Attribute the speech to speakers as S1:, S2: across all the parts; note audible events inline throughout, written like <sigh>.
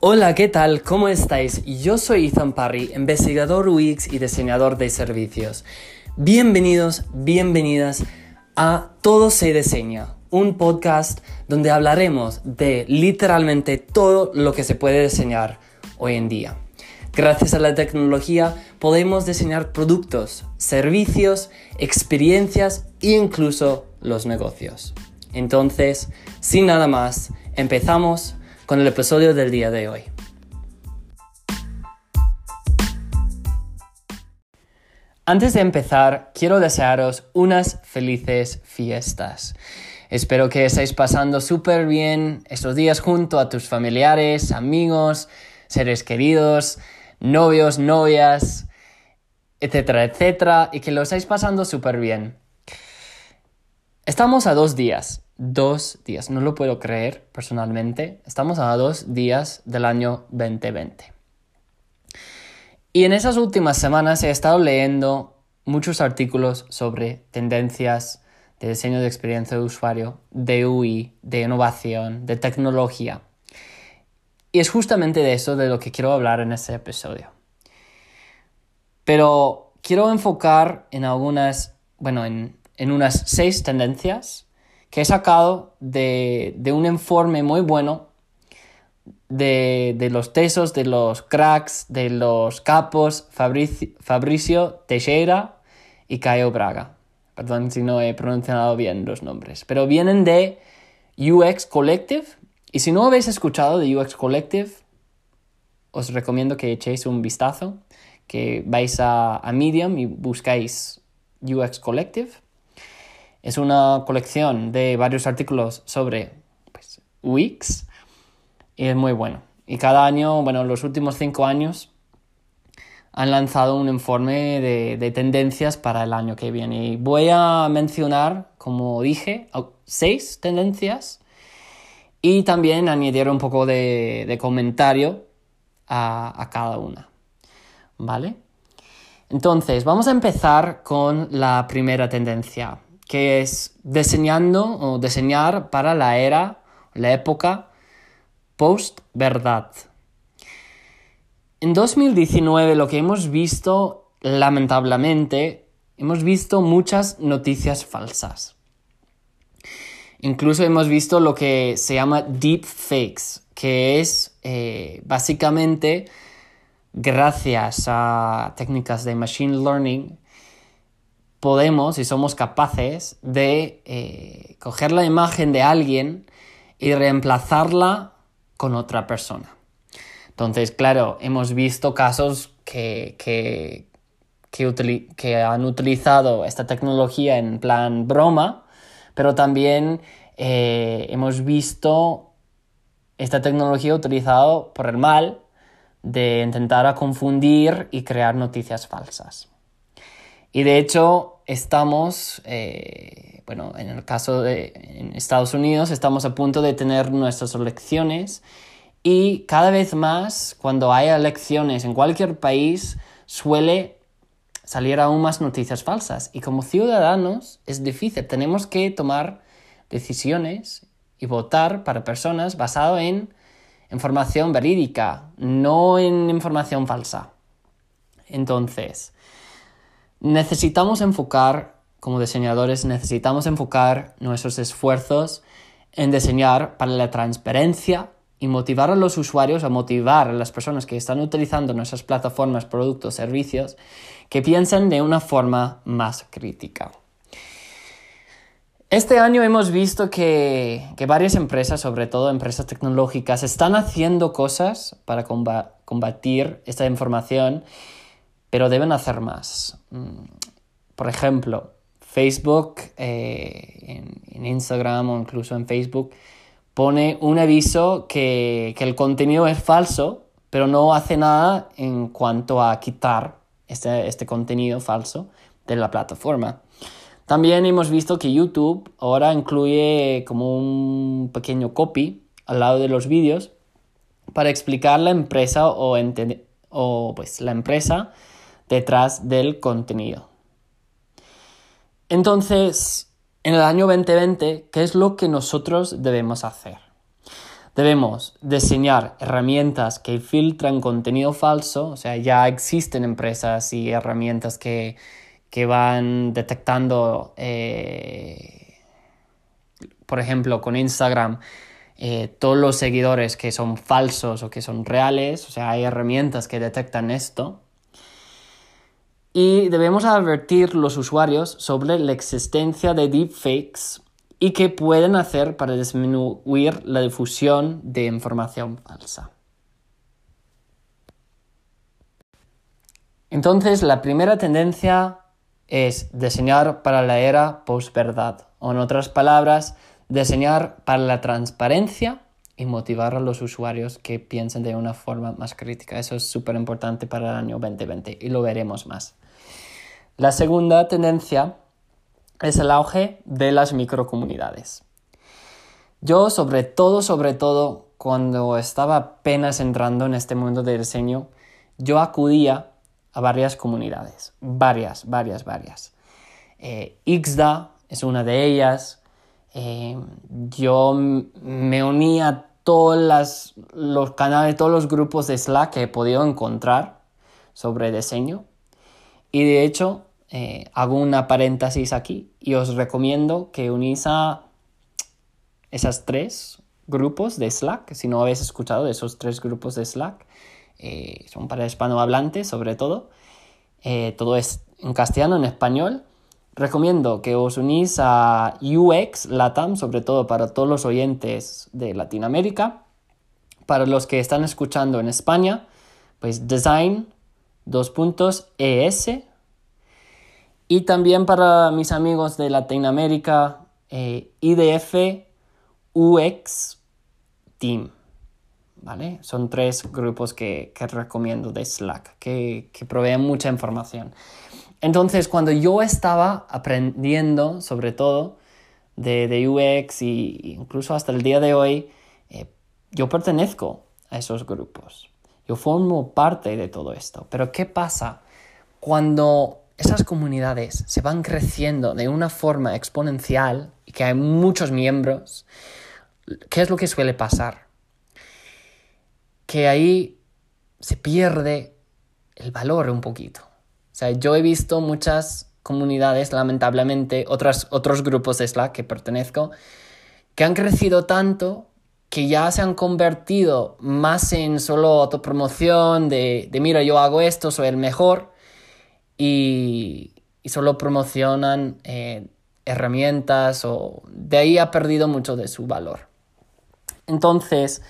S1: Hola, ¿qué tal? ¿Cómo estáis? Yo soy Ethan Parry, investigador UX y diseñador de servicios. Bienvenidos, bienvenidas a Todo se diseña, un podcast donde hablaremos de literalmente todo lo que se puede diseñar hoy en día. Gracias a la tecnología podemos diseñar productos, servicios, experiencias e incluso los negocios. Entonces, sin nada más, empezamos con el episodio del día de hoy. Antes de empezar, quiero desearos unas felices fiestas. Espero que estéis pasando súper bien estos días junto a tus familiares, amigos, seres queridos, novios, novias, etcétera, etcétera, y que lo estáis pasando súper bien. Estamos a dos días dos días, no lo puedo creer personalmente, estamos a dos días del año 2020. Y en esas últimas semanas he estado leyendo muchos artículos sobre tendencias de diseño de experiencia de usuario, de UI, de innovación, de tecnología. Y es justamente de eso de lo que quiero hablar en este episodio. Pero quiero enfocar en algunas, bueno, en, en unas seis tendencias que he sacado de, un informe muy bueno de, los tesos, de los cracks, de los capos Fabricio, Teixeira y Caio Braga. Perdón si no he pronunciado bien los nombres. Pero vienen de UX Collective. Y si no habéis escuchado de UX Collective, os recomiendo que echéis un vistazo, que vais a Medium y buscáis UX Collective es una colección de varios artículos sobre pues, UX y es muy bueno. Y cada año, bueno, los últimos cinco años han lanzado un informe de, tendencias para el año que viene. Y voy a mencionar, como dije, seis tendencias y también añadir un poco de, comentario a, a, cada una. ¿Vale? Entonces, vamos a empezar con la primera tendencia que es diseñando o diseñar para la era, la época post-verdad. En 2019 lo que hemos visto, lamentablemente, hemos visto muchas noticias falsas. Incluso hemos visto lo que se llama deep fakes, que es eh, básicamente gracias a técnicas de machine learning podemos y somos capaces de eh, coger la imagen de alguien y reemplazarla con otra persona. Entonces, claro, hemos visto casos que, que, que, han utilizado esta tecnología en plan broma, pero también eh, hemos visto esta tecnología utilizada por el mal de intentar confundir y crear noticias falsas. Y de hecho, estamos, eh, bueno, en el caso de Estados Unidos, estamos a punto de tener nuestras elecciones y cada vez más, cuando hay elecciones en cualquier país, suele salir aún más noticias falsas. Y como ciudadanos es difícil, tenemos que tomar decisiones y votar para personas basado en información verídica, no en información falsa. Entonces, necesitamos enfocar, como diseñadores, necesitamos enfocar nuestros esfuerzos en diseñar para la transparencia y motivar a los usuarios, a motivar a las personas que están utilizando nuestras plataformas, productos, servicios, que piensen de una forma más crítica. Este año hemos visto que, varias empresas, sobre todo empresas tecnológicas, están haciendo cosas para combatir esta información pero deben hacer más. Mm, por ejemplo, Facebook, eh, en, Instagram o incluso en Facebook, pone un aviso que, el contenido es falso, pero no hace nada en cuanto a quitar este, este contenido falso de la plataforma. También hemos visto que YouTube ahora incluye como un pequeño copy al lado de los vídeos para explicar la empresa o, o pues la empresa detrás del contenido. Entonces, en el año 2020, ¿qué es lo que nosotros debemos hacer? Debemos diseñar herramientas que filtran contenido falso, o sea, ya existen empresas y herramientas que, van detectando, eh, por ejemplo, con Instagram, eh, todos los seguidores que son falsos o que son reales, o sea, hay herramientas que detectan esto. Y debemos advertir los usuarios sobre la existencia de deepfakes y qué pueden hacer para disminuir la difusión de información falsa. Entonces, la primera tendencia es diseñar para la era posverdad, o en otras palabras, diseñar para la transparencia y motivar a los usuarios que piensen de una forma más crítica. Eso es súper importante para el año 2020 y lo veremos más. La segunda tendencia es el auge de las microcomunidades. Yo sobre todo, sobre todo, cuando estaba apenas entrando en este mundo del diseño, yo acudía a varias comunidades, varias, varias, varias. Eh, Ixda es una de ellas. Eh, yo me unía a todos los canales, todos los grupos de Slack que he podido encontrar sobre diseño. Y de hecho, eh, hago una paréntesis aquí y os recomiendo que unís a esas tres grupos de Slack, si no habéis escuchado de esos tres grupos de Slack, eh, son para hispanohablantes sobre todo, eh, todo es en castellano, en español. Recomiendo que os unís a UX Latam, sobre todo para todos los oyentes de Latinoamérica. Para los que están escuchando en España, pues Design, dos ES, y también para mis amigos de Latinoamérica, eh, IDF UX Team. ¿Vale? Son tres grupos que, recomiendo de Slack, que, proveen mucha información. Entonces, cuando yo estaba aprendiendo, sobre todo, de, UX e incluso hasta el día de hoy, eh, yo pertenezco a esos grupos. Yo formo parte de todo esto. Pero ¿qué pasa cuando esas comunidades se van creciendo de una forma exponencial y que hay muchos miembros, ¿qué es lo que suele pasar? Que ahí se pierde el valor un poquito. O sea, yo he visto muchas comunidades, lamentablemente, otras, otros grupos de Slack que pertenezco, que han crecido tanto que ya se han convertido más en solo autopromoción de, de mira, yo hago esto, soy el mejor, y, solo promocionan eh, herramientas o de ahí ha perdido mucho de su valor. Entonces,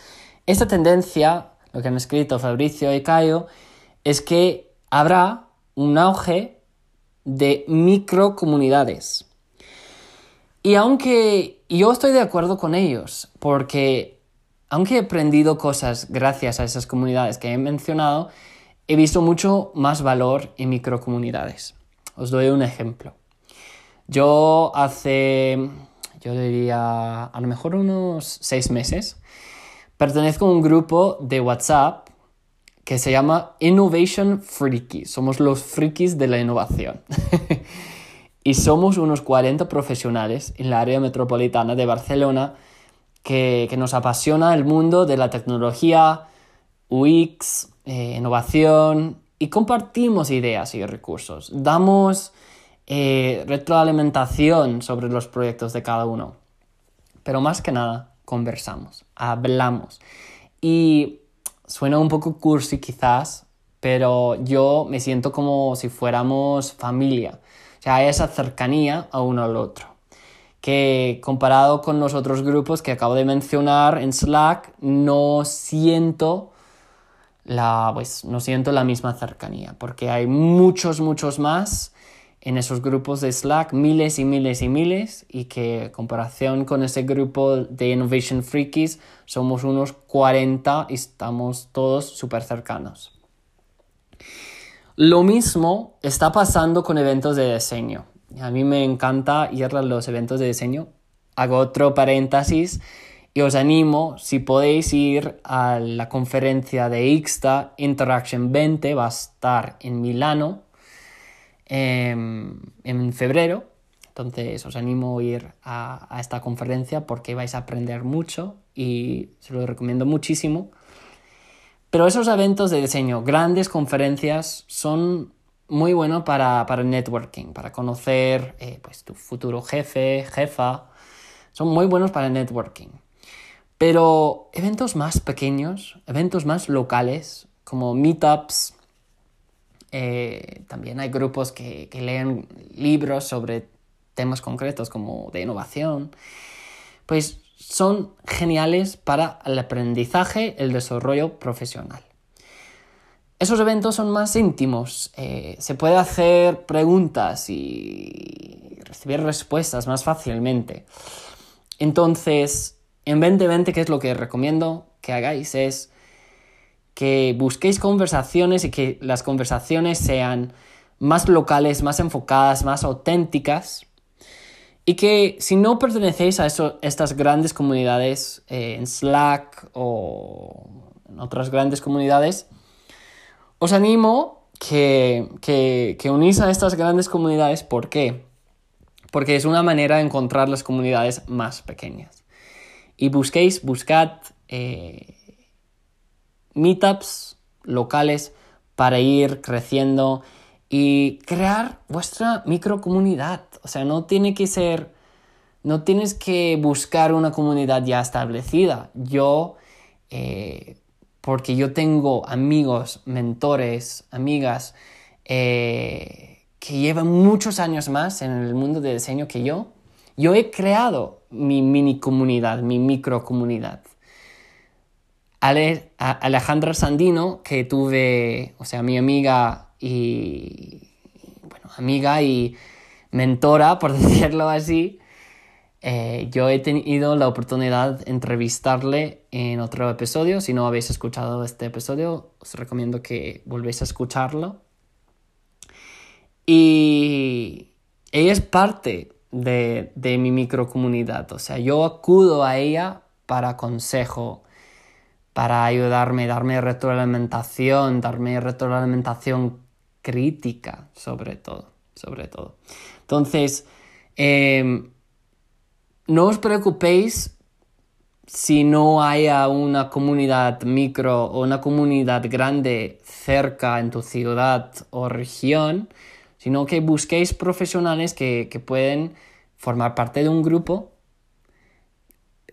S1: esta tendencia, lo que han escrito Fabricio y Caio, es que habrá un auge de microcomunidades. Y aunque yo estoy de acuerdo con ellos, porque aunque he aprendido cosas gracias a esas comunidades que he mencionado, he visto mucho más valor en microcomunidades. Os doy un ejemplo. Yo hace, yo diría, a lo mejor unos seis meses, pertenezco a un grupo de WhatsApp que se llama Innovation Freaky. Somos los frikis de la innovación. <laughs> y somos unos 40 profesionales en la área metropolitana de Barcelona que, que nos apasiona el mundo de la tecnología, UX, eh, innovación y compartimos ideas y recursos. Damos eh, retroalimentación sobre los proyectos de cada uno. Pero más que nada, conversamos, hablamos. Y suena un poco cursi quizás, pero yo me siento como si fuéramos familia. O sea, esa cercanía a uno al otro. Que comparado con los otros grupos que acabo de mencionar en Slack, no siento la, pues no siento la misma cercanía, porque hay muchos, muchos más en esos grupos de Slack, miles y miles y miles, y que en comparación con ese grupo de Innovation Freakies somos unos 40 y estamos todos súper cercanos. Lo mismo está pasando con eventos de diseño. A mí me encanta ir a los eventos de diseño. Hago otro paréntesis y os animo, si podéis ir a la conferencia de Ixta Interaction 20, va a estar en Milano em, en febrero. Entonces os animo a ir a, esta conferencia porque vais a aprender mucho y se lo recomiendo muchísimo. Pero esos eventos de diseño, grandes conferencias, son muy buenos para, para networking, para conocer eh, pues, tu futuro jefe, jefa. Son muy buenos para networking. Pero eventos más pequeños, eventos más locales, como meetups, eh, también hay grupos que, que, leen libros sobre temas concretos como de innovación, pues son geniales para el aprendizaje, el desarrollo profesional. Esos eventos son más íntimos, eh, se puede hacer preguntas y recibir respuestas más fácilmente. Entonces, en 2020, ¿qué es lo que recomiendo que hagáis? Es que busquéis conversaciones y que las conversaciones sean más locales, más enfocadas, más auténticas. Y que si no pertenecéis a estas grandes comunidades eh, en Slack o en otras grandes comunidades, os animo que, que, que unís a estas grandes comunidades. ¿Por qué? Porque es una manera de encontrar las comunidades más pequeñas. Y busquéis, buscad eh, meetups locales para ir creciendo y crear vuestra microcomunidad. O sea, no tiene que ser, no tienes que buscar una comunidad ya establecida. Yo eh, porque yo tengo amigos, mentores, amigas eh, que llevan muchos años más en el mundo del diseño que yo. Yo he creado mi mini comunidad, mi micro comunidad. Alejandra Sandino, que tuve, o sea, mi amiga y, bueno, amiga y mentora, por <laughs> decirlo así, eh, yo he tenido la oportunidad de entrevistarle en otro episodio. Si no habéis escuchado este episodio, os recomiendo que volvéis a escucharlo. Y ella es parte de, de mi microcomunidad. O sea, yo acudo a ella para consejo, para ayudarme, darme retroalimentación, darme retroalimentación crítica, sobre todo. Sobre todo. Entonces, eh, no os preocupéis si no haya una comunidad micro o una comunidad grande cerca en tu ciudad o región, sino que busquéis profesionales que, que pueden formar parte de un grupo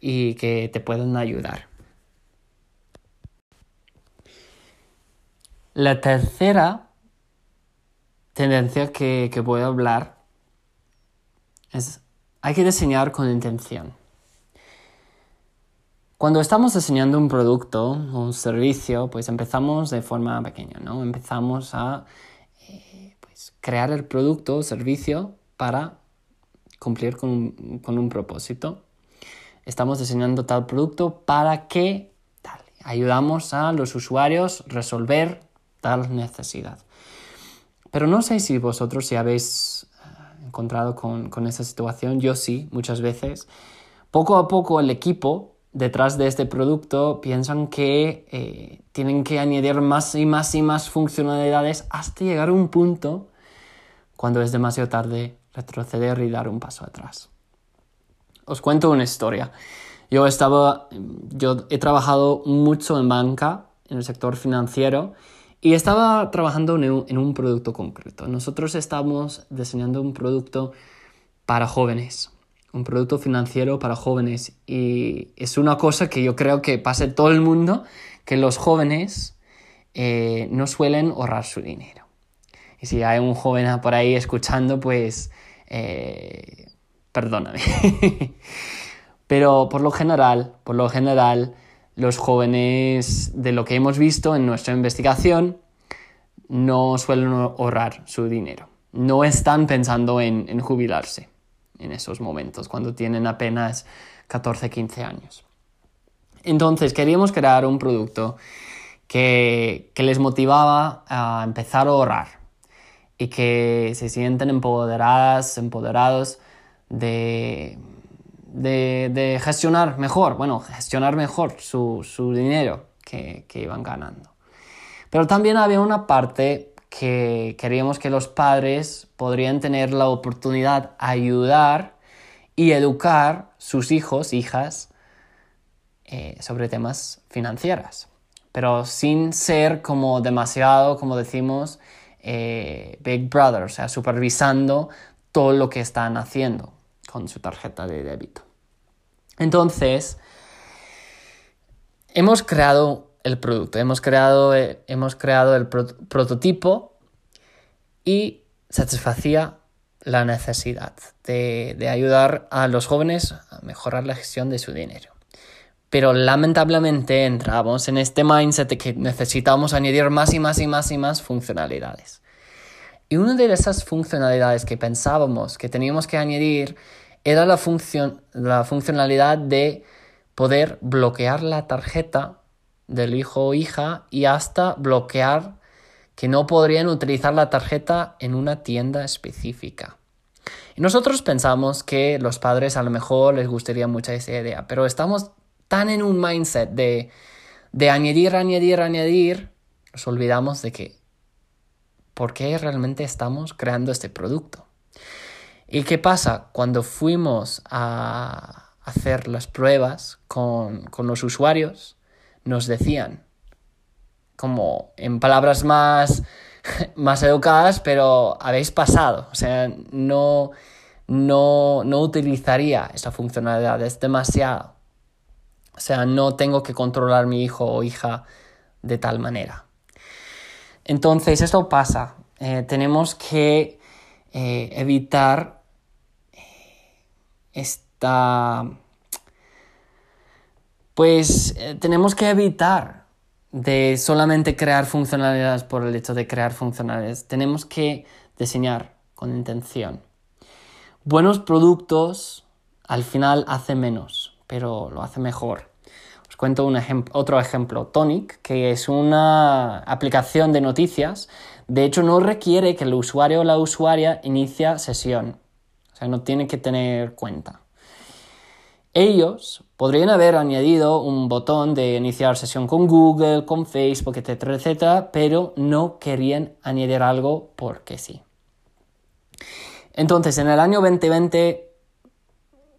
S1: y que te pueden ayudar. La tercera tendencia que, que voy a hablar es hay que diseñar con intención. Cuando estamos diseñando un producto o un servicio, pues empezamos de forma pequeña, ¿no? Empezamos a eh, crear el producto o servicio para cumplir con un, con un, propósito. Estamos diseñando tal producto para que tal, ayudamos a los usuarios resolver tal necesidad. Pero no sé si vosotros si habéis encontrado con, con esa situación, yo sí, muchas veces. Poco a poco el equipo detrás de este producto piensan que eh, tienen que añadir más y más y más funcionalidades hasta llegar a un punto cuando es demasiado tarde retroceder y dar un paso atrás. Os cuento una historia. Yo estaba, yo he trabajado mucho en banca, en el sector financiero, y estaba trabajando en un, producto concreto. Nosotros estamos diseñando un producto para jóvenes, un producto financiero para jóvenes. Y es una cosa que yo creo que pasa en todo el mundo, que los jóvenes eh, no suelen ahorrar su dinero. Y si hay un joven por ahí escuchando, pues eh, perdóname. <laughs> Pero por lo general, por lo general, los jóvenes, de lo que hemos visto en nuestra investigación, no suelen ahorrar su dinero. No están pensando en, jubilarse en esos momentos, cuando tienen apenas 14, 15 años. Entonces queríamos crear un producto que, les motivaba a empezar a ahorrar y que se sienten empoderadas, empoderados de, de, gestionar mejor, bueno, gestionar mejor su, dinero que, iban ganando. Pero también había una parte que queríamos que los padres podrían tener la oportunidad de ayudar y educar sus hijos, hijas, eh, sobre temas financieros, pero sin ser como demasiado, como decimos, eh, Big Brother, o sea, supervisando todo lo que están haciendo con su tarjeta de débito. Entonces, hemos creado el producto, hemos creado, eh, hemos creado el prototipo y satisfacía la necesidad de, ayudar a los jóvenes a mejorar la gestión de su dinero. Pero lamentablemente entramos en este mindset de que necesitamos añadir más y más y más y más funcionalidades. Y una de esas funcionalidades que pensábamos que teníamos que añadir era la, la funcionalidad de poder bloquear la tarjeta del hijo o hija y hasta bloquear que no podrían utilizar la tarjeta en una tienda específica. Y nosotros pensamos que los padres a lo mejor les gustaría mucho esa idea, pero estamos tan en un mindset de, de añadir, añadir, añadir, nos olvidamos de que por qué realmente estamos creando este producto. ¿Y qué pasa? Cuando fuimos a hacer las pruebas con, con los usuarios, nos decían, como en palabras más, <laughs> más educadas, pero habéis pasado. O sea, no, no, no utilizaría esa funcionalidad, es demasiado. O sea, no tengo que controlar mi hijo o hija de tal manera. Entonces, esto pasa. Eh, tenemos que eh, evitar eh, esta... Pues tenemos que evitar de solamente crear funcionalidades por el hecho de crear funcionalidades. Tenemos que diseñar con intención. Buenos productos al final hacen menos, pero lo hace mejor. Os cuento otro ejemplo, Tonic, que es una aplicación de noticias. De hecho, no requiere que el usuario o la usuaria inicie sesión. O sea, no tiene que tener cuenta. Ellos podrían haber añadido un botón de iniciar sesión con Google, con Facebook, etcétera, etcétera, pero no querían añadir algo porque sí. Entonces, en el año 2020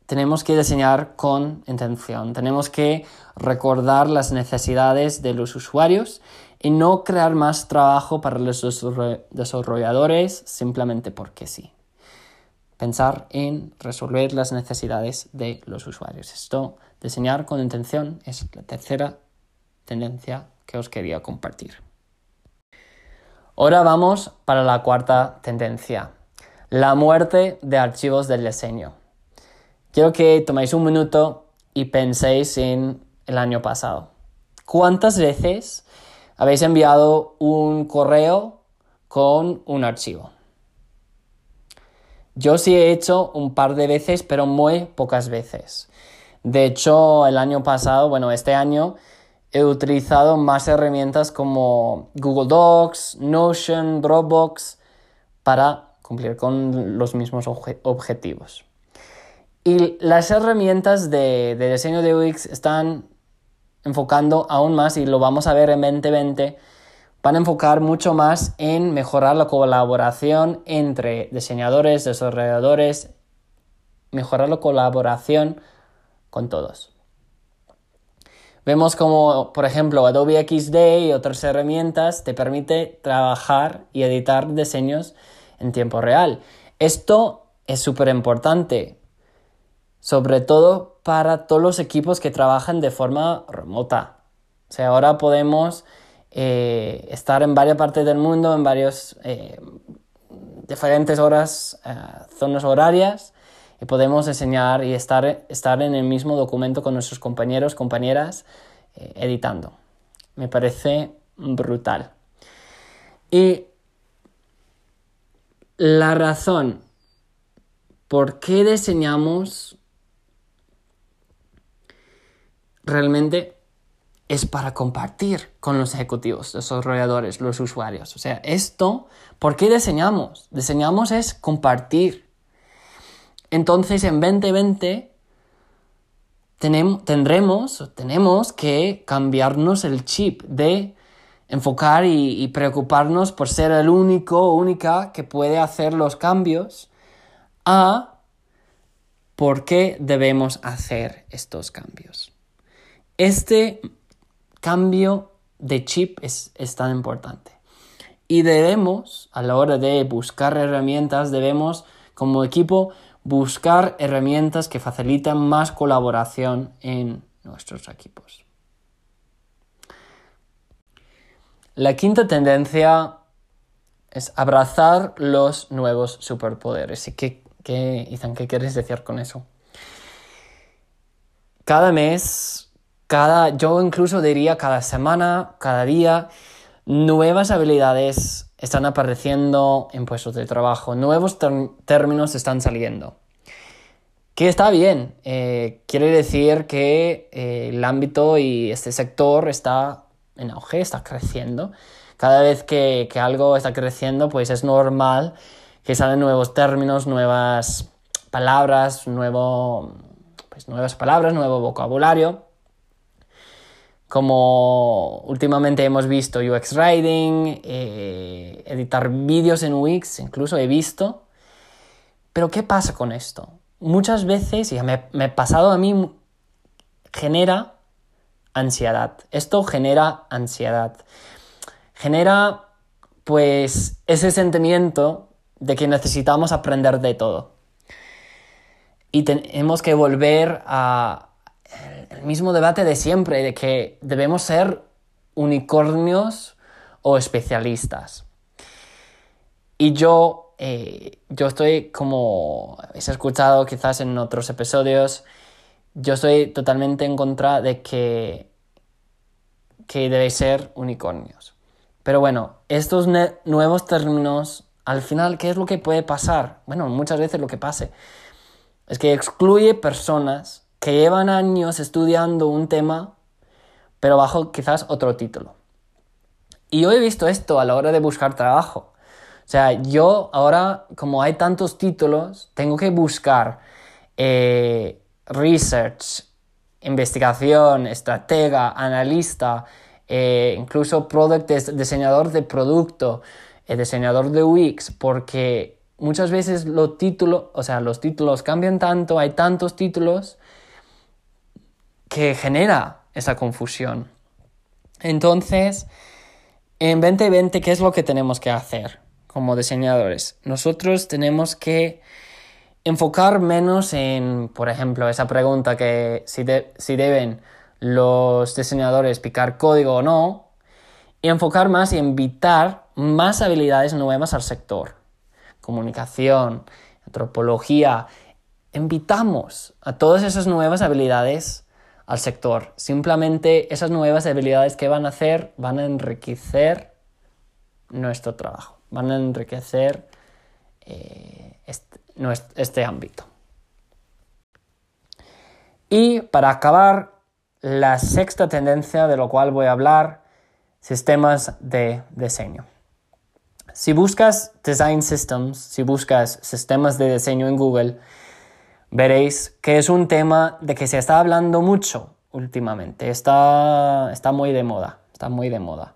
S1: tenemos que diseñar con intención, tenemos que recordar las necesidades de los usuarios y no crear más trabajo para los desarrolladores simplemente porque sí pensar en resolver las necesidades de los usuarios. Esto, diseñar con intención, es la tercera tendencia que os quería compartir. Ahora vamos para la cuarta tendencia, la muerte de archivos del diseño. Quiero que toméis un minuto y penséis en el año pasado. ¿Cuántas veces habéis enviado un correo con un archivo? Yo sí he hecho un par de veces, pero muy pocas veces. De hecho, el año pasado, bueno, este año, he utilizado más herramientas como Google Docs, Notion, Dropbox para cumplir con los mismos objetivos. Y las herramientas de, de, diseño de UX están enfocando aún más, y lo vamos a ver en 2020, van a enfocar mucho más en mejorar la colaboración entre diseñadores, desarrolladores, mejorar la colaboración con todos. Vemos como, por ejemplo, Adobe XD y otras herramientas te permite trabajar y editar diseños en tiempo real. Esto es súper importante, sobre todo para todos los equipos que trabajan de forma remota. O sea, ahora podemos eh, estar en varias partes del mundo, en varias eh, diferentes horas, eh, zonas horarias, y podemos enseñar y estar, estar en el mismo documento con nuestros compañeros, compañeras, editando. Me parece brutal. Y la razón por qué diseñamos realmente es para compartir con los ejecutivos, los desarrolladores, los usuarios. O sea, esto, ¿por qué diseñamos? Diseñamos es compartir. Entonces, en 2020 tenemos, tendremos, tenemos que cambiarnos el chip de enfocar y, preocuparnos por ser el único o única que puede hacer los cambios a por qué debemos hacer estos cambios. Este cambio de chip es, es tan importante. Y debemos, a la hora de buscar herramientas, debemos como equipo buscar herramientas que facilitan más colaboración en nuestros equipos. La quinta tendencia es abrazar los nuevos superpoderes. ¿Y qué, qué, Ethan, qué quieres decir con eso? Cada mes, cada, yo incluso diría cada semana, cada día, nuevas habilidades están apareciendo en puestos de trabajo, nuevos términos están saliendo. Que está bien, eh, quiere decir que eh, el ámbito y este sector está en auge, está creciendo. Cada vez que, algo está creciendo, pues es normal que salen nuevos términos, nuevas palabras, nuevo, pues nuevas palabras, nuevo vocabulario. Como últimamente hemos visto UX Writing, eh, editar vídeos en Wix, incluso he visto. Pero ¿qué pasa con esto? muchas veces, y me, me ha pasado a mí, genera ansiedad. Esto genera ansiedad. Genera, pues, ese sentimiento de que necesitamos aprender de todo. Y tenemos que volver a el mismo debate de siempre, de que debemos ser unicornios o especialistas. Y yo eh, yo estoy como habéis escuchado quizás en otros episodios, yo estoy totalmente en contra de que, que debéis ser unicornios. Pero bueno, estos nuevos términos, al final, ¿qué es lo que puede pasar? Bueno, muchas veces lo que pase es que excluye personas que llevan años estudiando un tema, pero bajo quizás otro título. Y yo he visto esto a la hora de buscar trabajo. O sea, yo ahora, como hay tantos títulos, tengo que buscar eh, research, investigación, estratega, analista, eh, incluso product diseñador de producto, eh, diseñador de Wix, porque muchas veces los títulos, o sea, los títulos cambian tanto, hay tantos títulos que genera esa confusión. Entonces, en 2020, ¿qué es lo que tenemos que hacer? como diseñadores. Nosotros tenemos que enfocar menos en, por ejemplo, esa pregunta que si, si deben los diseñadores picar código o no, y enfocar más y invitar más habilidades nuevas al sector. Comunicación, antropología. Invitamos a todas esas nuevas habilidades al sector. Simplemente esas nuevas habilidades que van a hacer van a enriquecer nuestro trabajo van a enriquecer este, este, ámbito. Y para acabar, la sexta tendencia de lo cual voy a hablar, sistemas de diseño. Si buscas Design Systems, si buscas sistemas de diseño en Google, veréis que es un tema de que se está hablando mucho últimamente. Está, está muy de moda, está muy de moda.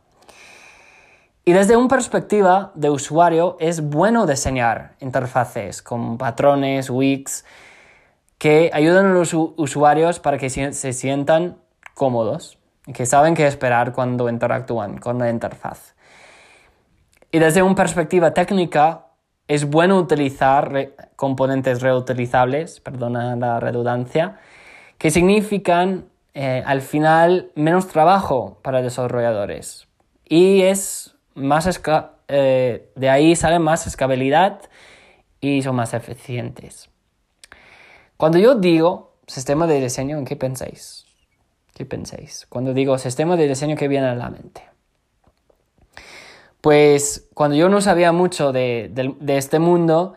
S1: Y desde una perspectiva de usuario es bueno diseñar interfaces con patrones, wicks, que ayudan a los usuarios para que se sientan cómodos y que saben qué esperar cuando interactúan con la interfaz. Y desde una perspectiva técnica es bueno utilizar componentes reutilizables, perdona la redundancia, que significan eh, al final menos trabajo para desarrolladores. Y es más eh, de ahí sale más escalabilidad y son más eficientes. Cuando yo digo sistema de diseño, ¿en qué pensáis? ¿Qué pensáis? Cuando digo sistema de diseño, ¿qué viene a la mente? Pues cuando yo no sabía mucho de, este mundo,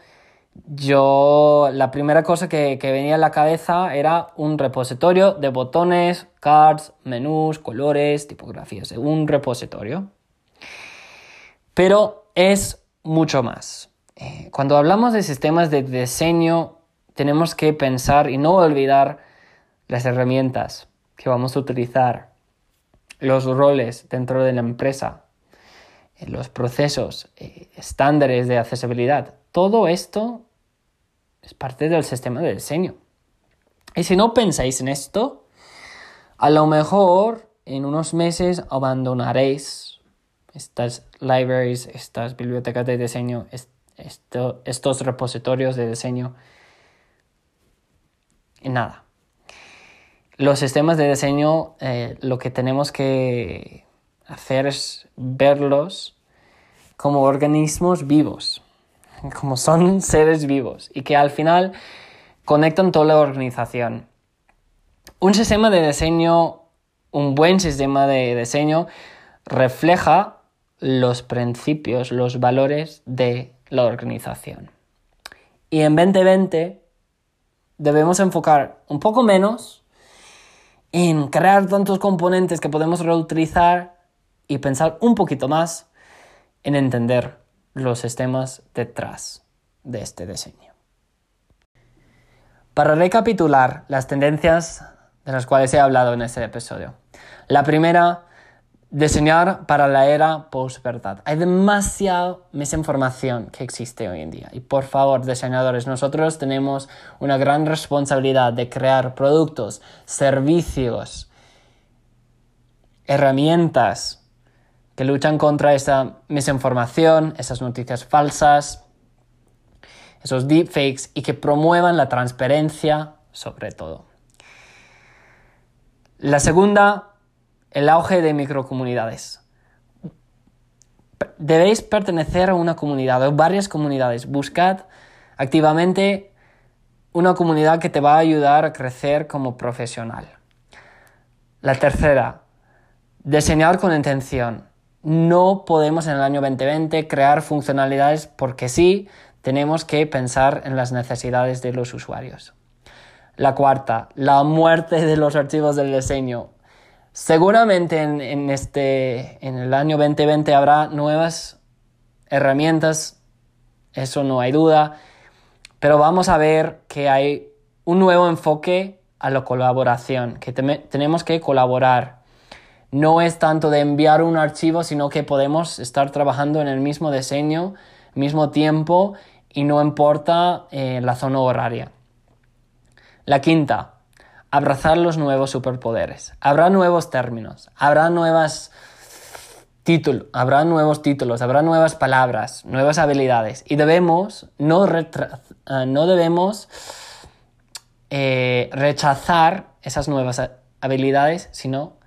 S1: yo la primera cosa que, que, venía a la cabeza era un repositorio de botones, cards, menús, colores, tipografías, un repositorio. Pero es mucho más. Eh, cuando hablamos de sistemas de diseño, tenemos que pensar y no olvidar las herramientas que vamos a utilizar, los roles dentro de la empresa, los procesos eh, estándares de accesibilidad, todo esto es parte del sistema de diseño. Y si no pensáis en esto, a lo mejor en unos meses abandonaréis estas libraries, estas bibliotecas de diseño, estos repositorios de diseño. Y nada. Los sistemas de diseño, eh, lo que tenemos que hacer es verlos como organismos vivos, como son <laughs> seres vivos y que al final conectan toda la organización. Un sistema de diseño, un buen sistema de diseño, refleja los principios, los valores de la organización. Y en 2020 debemos enfocar un poco menos en crear tantos componentes que podemos reutilizar y pensar un poquito más en entender los sistemas detrás de este diseño. Para recapitular las tendencias de las cuales he hablado en este episodio. La primera, diseñar para la era post-verdad. Hay demasiada misinformación que existe hoy en día. Y por favor, diseñadores, nosotros tenemos una gran responsabilidad de crear productos, servicios, herramientas que luchan contra esa misinformación, esas noticias falsas, esos deepfakes y que promuevan la transparencia sobre todo. La segunda, el auge de microcomunidades. Debéis pertenecer a una comunidad o varias comunidades. Buscad activamente una comunidad que te va a ayudar a crecer como profesional. La tercera, diseñar con intención. No podemos en el año 2020 crear funcionalidades porque sí, tenemos que pensar en las necesidades de los usuarios. La cuarta, la muerte de los archivos del diseño. Seguramente en, este, en el año 2020 habrá nuevas herramientas, eso no hay duda, pero vamos a ver que hay un nuevo enfoque a la colaboración, que tenemos que colaborar. No es tanto de enviar un archivo, sino que podemos estar trabajando en el mismo diseño, mismo tiempo y no importa eh, la zona horaria. La quinta, abrazar los nuevos superpoderes. Habrá nuevos términos, habrá nuevas habrá nuevos títulos, habrá nuevas palabras, nuevas habilidades y debemos no, ah, no debemos eh, rechazar esas nuevas habilidades, sino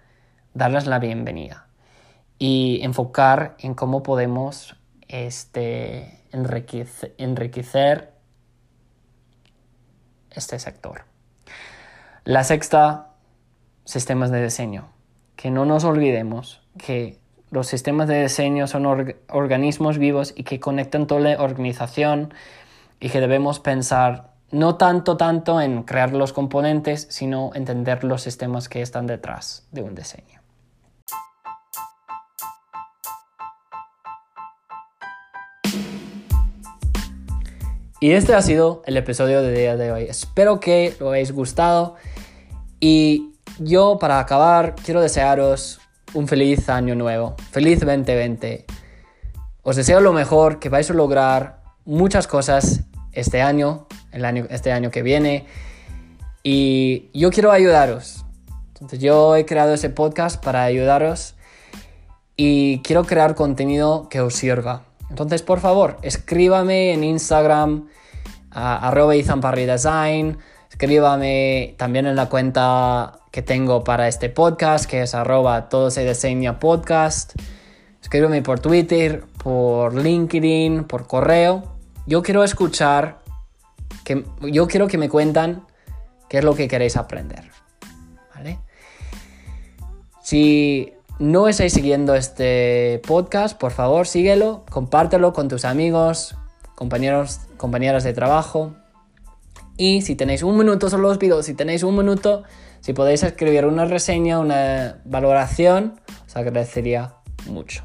S1: darles la bienvenida y enfocar en cómo podemos este, enriquecer este sector. La sexta, sistemas de diseño. Que no nos olvidemos que los sistemas de diseño son organismos vivos y que conectan toda la organización y que debemos pensar no tanto tanto en crear los componentes, sino entender los sistemas que están detrás de un diseño. Y este ha sido el episodio de día de hoy. Espero que lo hayáis gustado. Y yo, para acabar, quiero desearos un feliz año nuevo. Feliz 2020. Os deseo lo mejor, que vais a lograr muchas cosas este año, año este año que viene. Y yo quiero ayudaros. Entonces yo he creado ese podcast para ayudaros y quiero crear contenido que os sirva. Entonces, por favor, escríbame en Instagram, arroba Design, escríbame también en la cuenta que tengo para este podcast, que es arroba todo se diseña podcast. Escríbeme por Twitter, por LinkedIn, por correo. Yo quiero escuchar, que, yo quiero que me cuentan qué es lo que queréis aprender. ¿Vale? Si no estáis siguiendo este podcast, por favor síguelo, compártelo con tus amigos, compañeros, compañeras de trabajo. Y si tenéis un minuto, solo os pido, si tenéis un minuto, si podéis escribir una reseña, una valoración, os agradecería mucho.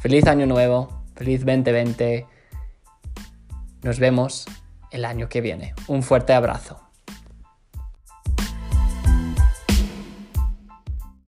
S1: Feliz año nuevo, feliz 2020. Nos vemos el año que viene. Un fuerte abrazo.